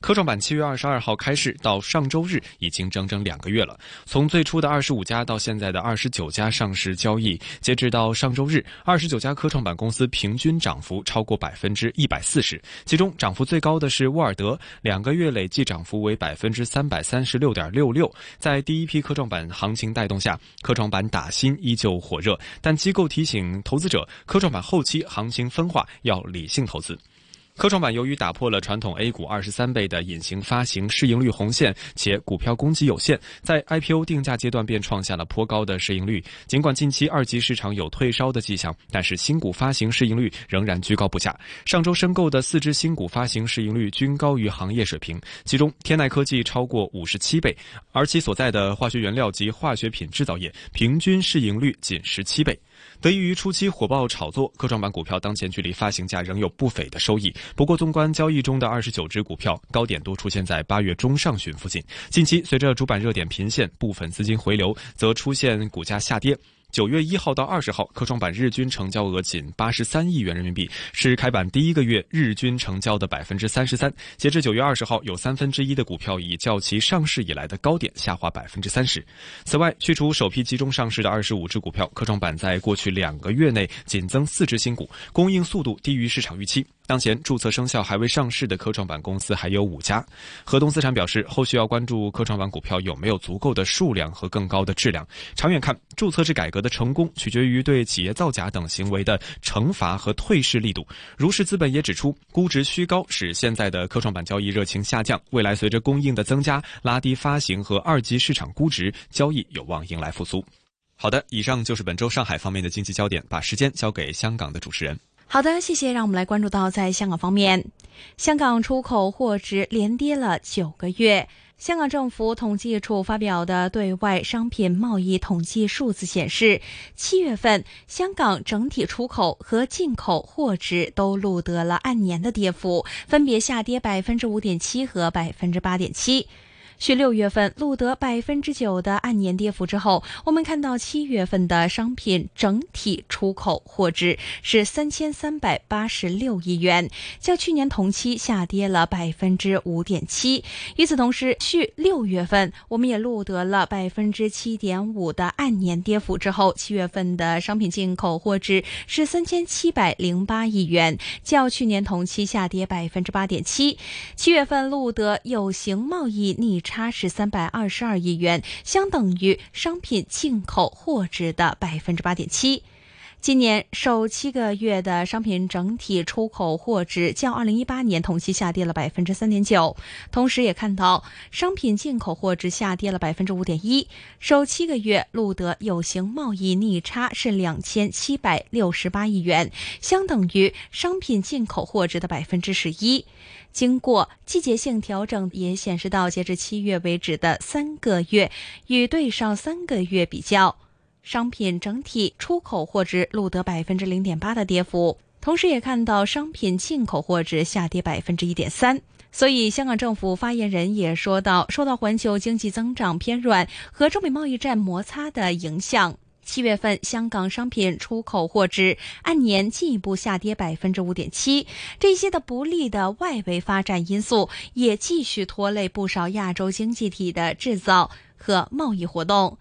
科创板七月二十二号开市到上周日已经整整两个月了。从最初的二十五家到现在的二十九家上市交易，截止到上周日，二十九家科创板公司平均涨幅超过百分之一百四十。其中涨幅最高的是沃尔德，两个月累计涨幅为百分之三百三十六点六六。在第一批科创板行情带动下，科创板打新依旧火热。但机构提醒投资者，科创板后期行情分化，要理性投资。科创板由于打破了传统 A 股二十三倍的隐形发行市盈率红线，且股票供给有限，在 IPO 定价阶段便创下了颇高的市盈率。尽管近期二级市场有退烧的迹象，但是新股发行市盈率仍然居高不下。上周申购的四只新股发行市盈率均高于行业水平，其中天籁科技超过五十七倍，而其所在的化学原料及化学品制造业平均市盈率仅十七倍。得益于初期火爆炒作，科创板股票当前距离发行价仍有不菲的收益。不过，纵观交易中的二十九只股票，高点都出现在八月中上旬附近。近期随着主板热点频现，部分资金回流，则出现股价下跌。九月一号到二十号，科创板日均成交额仅八十三亿元人民币，是开板第一个月日均成交的百分之三十三。截至九月二十号，有三分之一的股票已较其上市以来的高点下滑百分之三十。此外，去除首批集中上市的二十五只股票，科创板在过去两个月内仅增四只新股，供应速度低于市场预期。当前注册生效还未上市的科创板公司还有五家。河东资产表示，后续要关注科创板股票有没有足够的数量和更高的质量。长远看，注册制改革的成功取决于对企业造假等行为的惩罚和退市力度。如是资本也指出，估值虚高使现在的科创板交易热情下降，未来随着供应的增加，拉低发行和二级市场估值，交易有望迎来复苏。好的，以上就是本周上海方面的经济焦点，把时间交给香港的主持人。好的，谢谢。让我们来关注到，在香港方面，香港出口货值连跌了九个月。香港政府统计处发表的对外商品贸易统计数字显示，七月份香港整体出口和进口货值都录得了按年的跌幅，分别下跌百分之五点七和百分之八点七。续六月份录得百分之九的按年跌幅之后，我们看到七月份的商品整体出口货值是三千三百八十六亿元，较去年同期下跌了百分之五点七。与此同时，续六月份我们也录得了百分之七点五的按年跌幅之后，七月份的商品进口货值是三千七百零八亿元，较去年同期下跌百分之八点七。七月份录得有形贸易逆。差是三百二十二亿元，相等于商品进口货值的百分之八点七。今年首七个月的商品整体出口货值较二零一八年同期下跌了百分之三点九，同时也看到商品进口货值下跌了百分之五点一。首七个月录得有形贸易逆差是两千七百六十八亿元，相等于商品进口货值的百分之十一。经过季节性调整，也显示到截至七月为止的三个月，与对上三个月比较，商品整体出口货值录得百分之零点八的跌幅，同时也看到商品进口货值下跌百分之一点三。所以，香港政府发言人也说到，受到环球经济增长偏软和中美贸易战摩擦的影响。七月份香港商品出口货值按年进一步下跌百分之五点七，这些的不利的外围发展因素也继续拖累不少亚洲经济体的制造和贸易活动。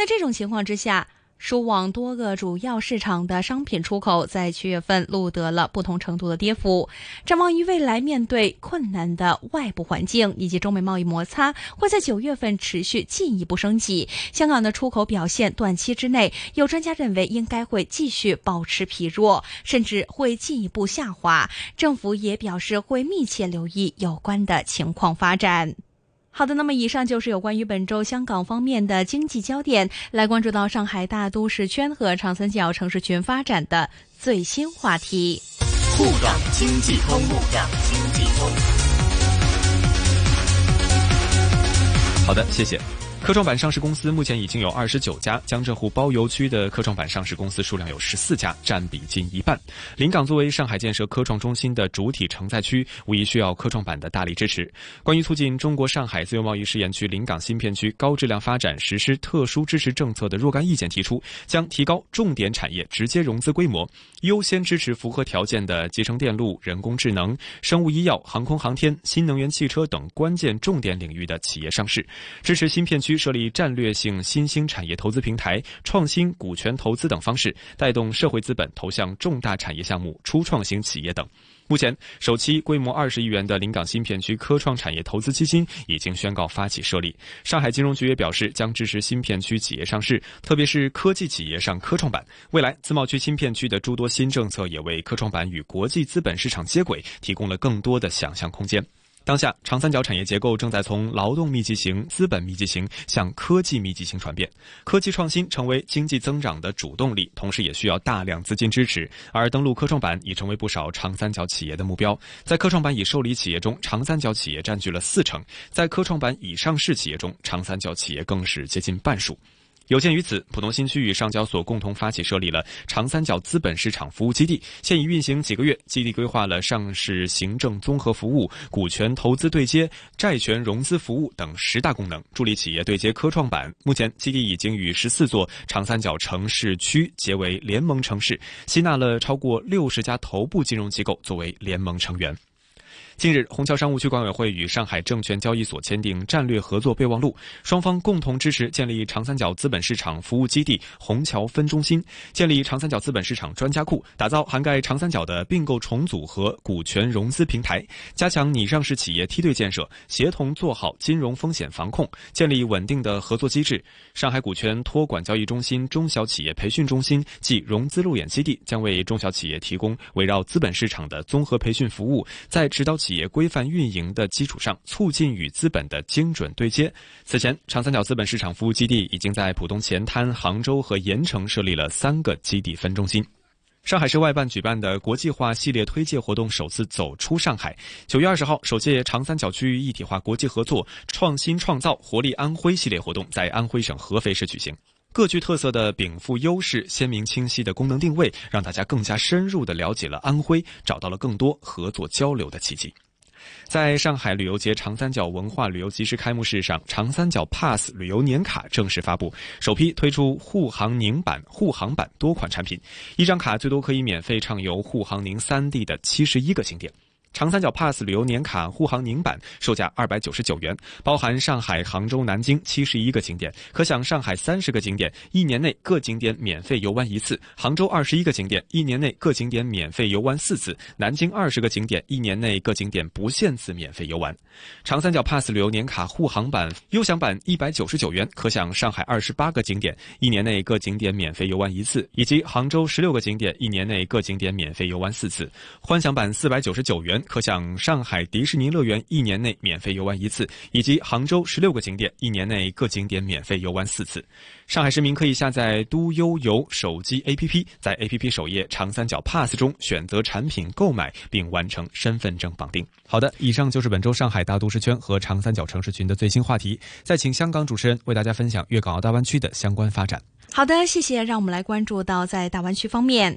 在这种情况之下，输往多个主要市场的商品出口在七月份录得了不同程度的跌幅。展望于未来，面对困难的外部环境以及中美贸易摩擦会在九月份持续进一步升级，香港的出口表现短期之内，有专家认为应该会继续保持疲弱，甚至会进一步下滑。政府也表示会密切留意有关的情况发展。好的，那么以上就是有关于本周香港方面的经济焦点，来关注到上海大都市圈和长三角城市群发展的最新话题。沪港经济通，沪港经济通。好的，谢谢。科创板上市公司目前已经有二十九家，江浙沪包邮区的科创板上市公司数量有十四家，占比近一半。临港作为上海建设科创中心的主体承载区，无疑需要科创板的大力支持。关于促进中国上海自由贸易试验区临港新片区高质量发展实施特殊支持政策的若干意见提出，将提高重点产业直接融资规模，优先支持符合条件的集成电路、人工智能、生物医药、航空航天、新能源汽车等关键重点领域的企业上市，支持新片区。设立战略性新兴产业投资平台、创新股权投资等方式，带动社会资本投向重大产业项目、初创型企业等。目前，首期规模二十亿元的临港新片区科创产业投资基金已经宣告发起设立。上海金融局也表示，将支持新片区企业上市，特别是科技企业上科创板。未来，自贸区新片区的诸多新政策也为科创板与国际资本市场接轨提供了更多的想象空间。当下，长三角产业结构正在从劳动密集型、资本密集型向科技密集型转变，科技创新成为经济增长的主动力，同时也需要大量资金支持。而登陆科创板已成为不少长三角企业的目标。在科创板已受理企业中，长三角企业占据了四成；在科创板已上市企业中，长三角企业更是接近半数。有鉴于此，浦东新区与上交所共同发起设立了长三角资本市场服务基地，现已运行几个月。基地规划了上市行政综合服务、股权投资对接、债权融资服务等十大功能，助力企业对接科创板。目前，基地已经与十四座长三角城市区结为联盟城市，吸纳了超过六十家头部金融机构作为联盟成员。近日，虹桥商务区管委会与上海证券交易所签订战略合作备忘录，双方共同支持建立长三角资本市场服务基地虹桥分中心，建立长三角资本市场专家库，打造涵盖长三角的并购重组和股权融资平台，加强拟上市企业梯队建设，协同做好金融风险防控，建立稳定的合作机制。上海股权托管交易中心中小企业培训中心及融资路演基地将为中小企业提供围绕资本市场的综合培训服务，在指导企。企业规范运营的基础上，促进与资本的精准对接。此前，长三角资本市场服务基地已经在浦东前滩、杭州和盐城设立了三个基地分中心。上海市外办举办的国际化系列推介活动首次走出上海。九月二十号，首届长三角区域一体化国际合作创新创造活力安徽系列活动在安徽省合肥市举行。各具特色的禀赋优势、鲜明清晰的功能定位，让大家更加深入地了解了安徽，找到了更多合作交流的契机。在上海旅游节长三角文化旅游集市开幕式上，长三角 Pass 旅游年卡正式发布，首批推出沪杭宁版、沪杭版多款产品，一张卡最多可以免费畅游沪杭宁三地的七十一个景点。长三角 Pass 旅游年卡沪杭宁版售价二百九十九元，包含上海、杭州、南京七十一个景点，可享上海三十个景点一年内各景点免费游玩一次；杭州二十一个景点一年内各景点免费游玩四次；南京二十个景点一年内各景点不限次免费游玩。长三角 Pass 旅游年卡沪杭版优享版一百九十九元，可享上海二十八个景点一年内各景点免费游玩一次，以及杭州十六个景点一年内各景点免费游玩四次。欢享版四百九十九元。可享上海迪士尼乐园一年内免费游玩一次，以及杭州十六个景点一年内各景点免费游玩四次。上海市民可以下载都优游手机 APP，在 APP 首页长三角 Pass 中选择产品购买，并完成身份证绑定。好的，以上就是本周上海大都市圈和长三角城市群的最新话题。再请香港主持人为大家分享粤港澳大湾区的相关发展。好的，谢谢。让我们来关注到在大湾区方面。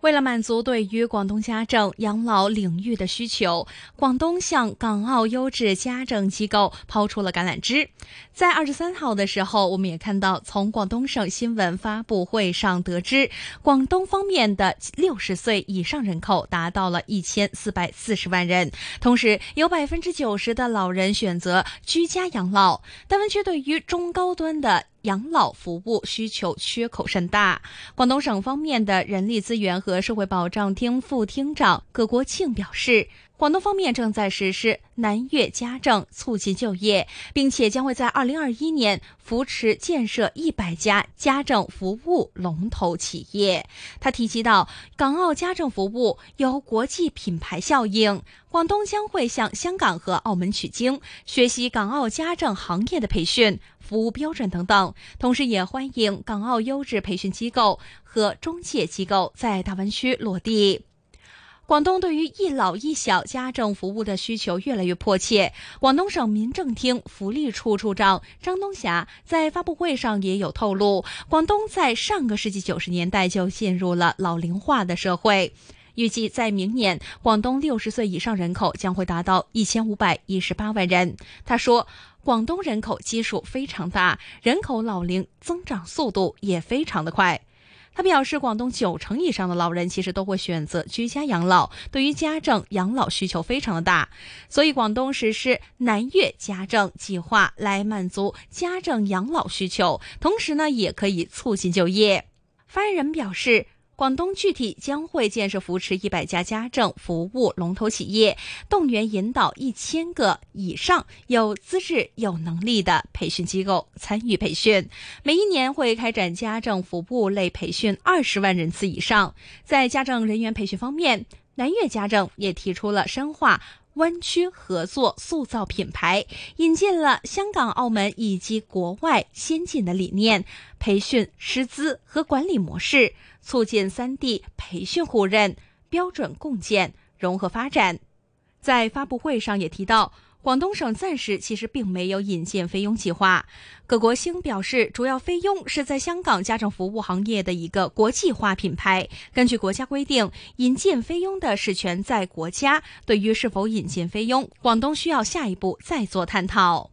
为了满足对于广东家政养老领域的需求，广东向港澳优质家政机构抛出了橄榄枝。在二十三号的时候，我们也看到，从广东省新闻发布会上得知，广东方面的六十岁以上人口达到了一千四百四十万人，同时有百分之九十的老人选择居家养老。但湾区对于中高端的养老服务需求缺口甚大。广东省方面的人力资源和社会保障厅副厅长葛国庆表示。广东方面正在实施南粤家政，促进就业，并且将会在二零二一年扶持建设一百家家政服务龙头企业。他提及到，港澳家政服务有国际品牌效应，广东将会向香港和澳门取经，学习港澳家政行业的培训、服务标准等等，同时也欢迎港澳优质培训机构和中介机构在大湾区落地。广东对于一老一小家政服务的需求越来越迫切。广东省民政厅福利处处长张东霞在发布会上也有透露，广东在上个世纪九十年代就进入了老龄化的社会，预计在明年，广东六十岁以上人口将会达到一千五百一十八万人。他说，广东人口基数非常大，人口老龄增长速度也非常的快。他表示，广东九成以上的老人其实都会选择居家养老，对于家政养老需求非常的大，所以广东实施南粤家政计划来满足家政养老需求，同时呢，也可以促进就业。发言人表示。广东具体将会建设扶持一百家家政服务龙头企业，动员引导一千个以上有资质、有能力的培训机构参与培训。每一年会开展家政服务类培训二十万人次以上。在家政人员培训方面，南粤家政也提出了深化湾区合作、塑造品牌，引进了香港、澳门以及国外先进的理念、培训师资和管理模式。促进三地培训互认、标准共建、融合发展。在发布会上也提到，广东省暂时其实并没有引进菲佣计划。葛国兴表示，主要菲佣是在香港家政服务行业的一个国际化品牌。根据国家规定，引进菲佣的事权在国家。对于是否引进菲佣，广东需要下一步再做探讨。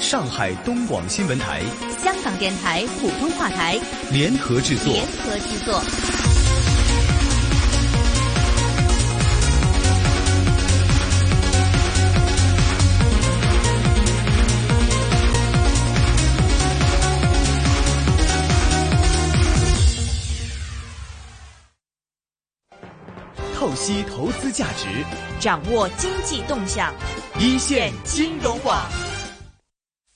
上海东广新闻台、香港电台普通话台联合制作。联合制作。透析投资价值，掌握经济动向，一线金融网。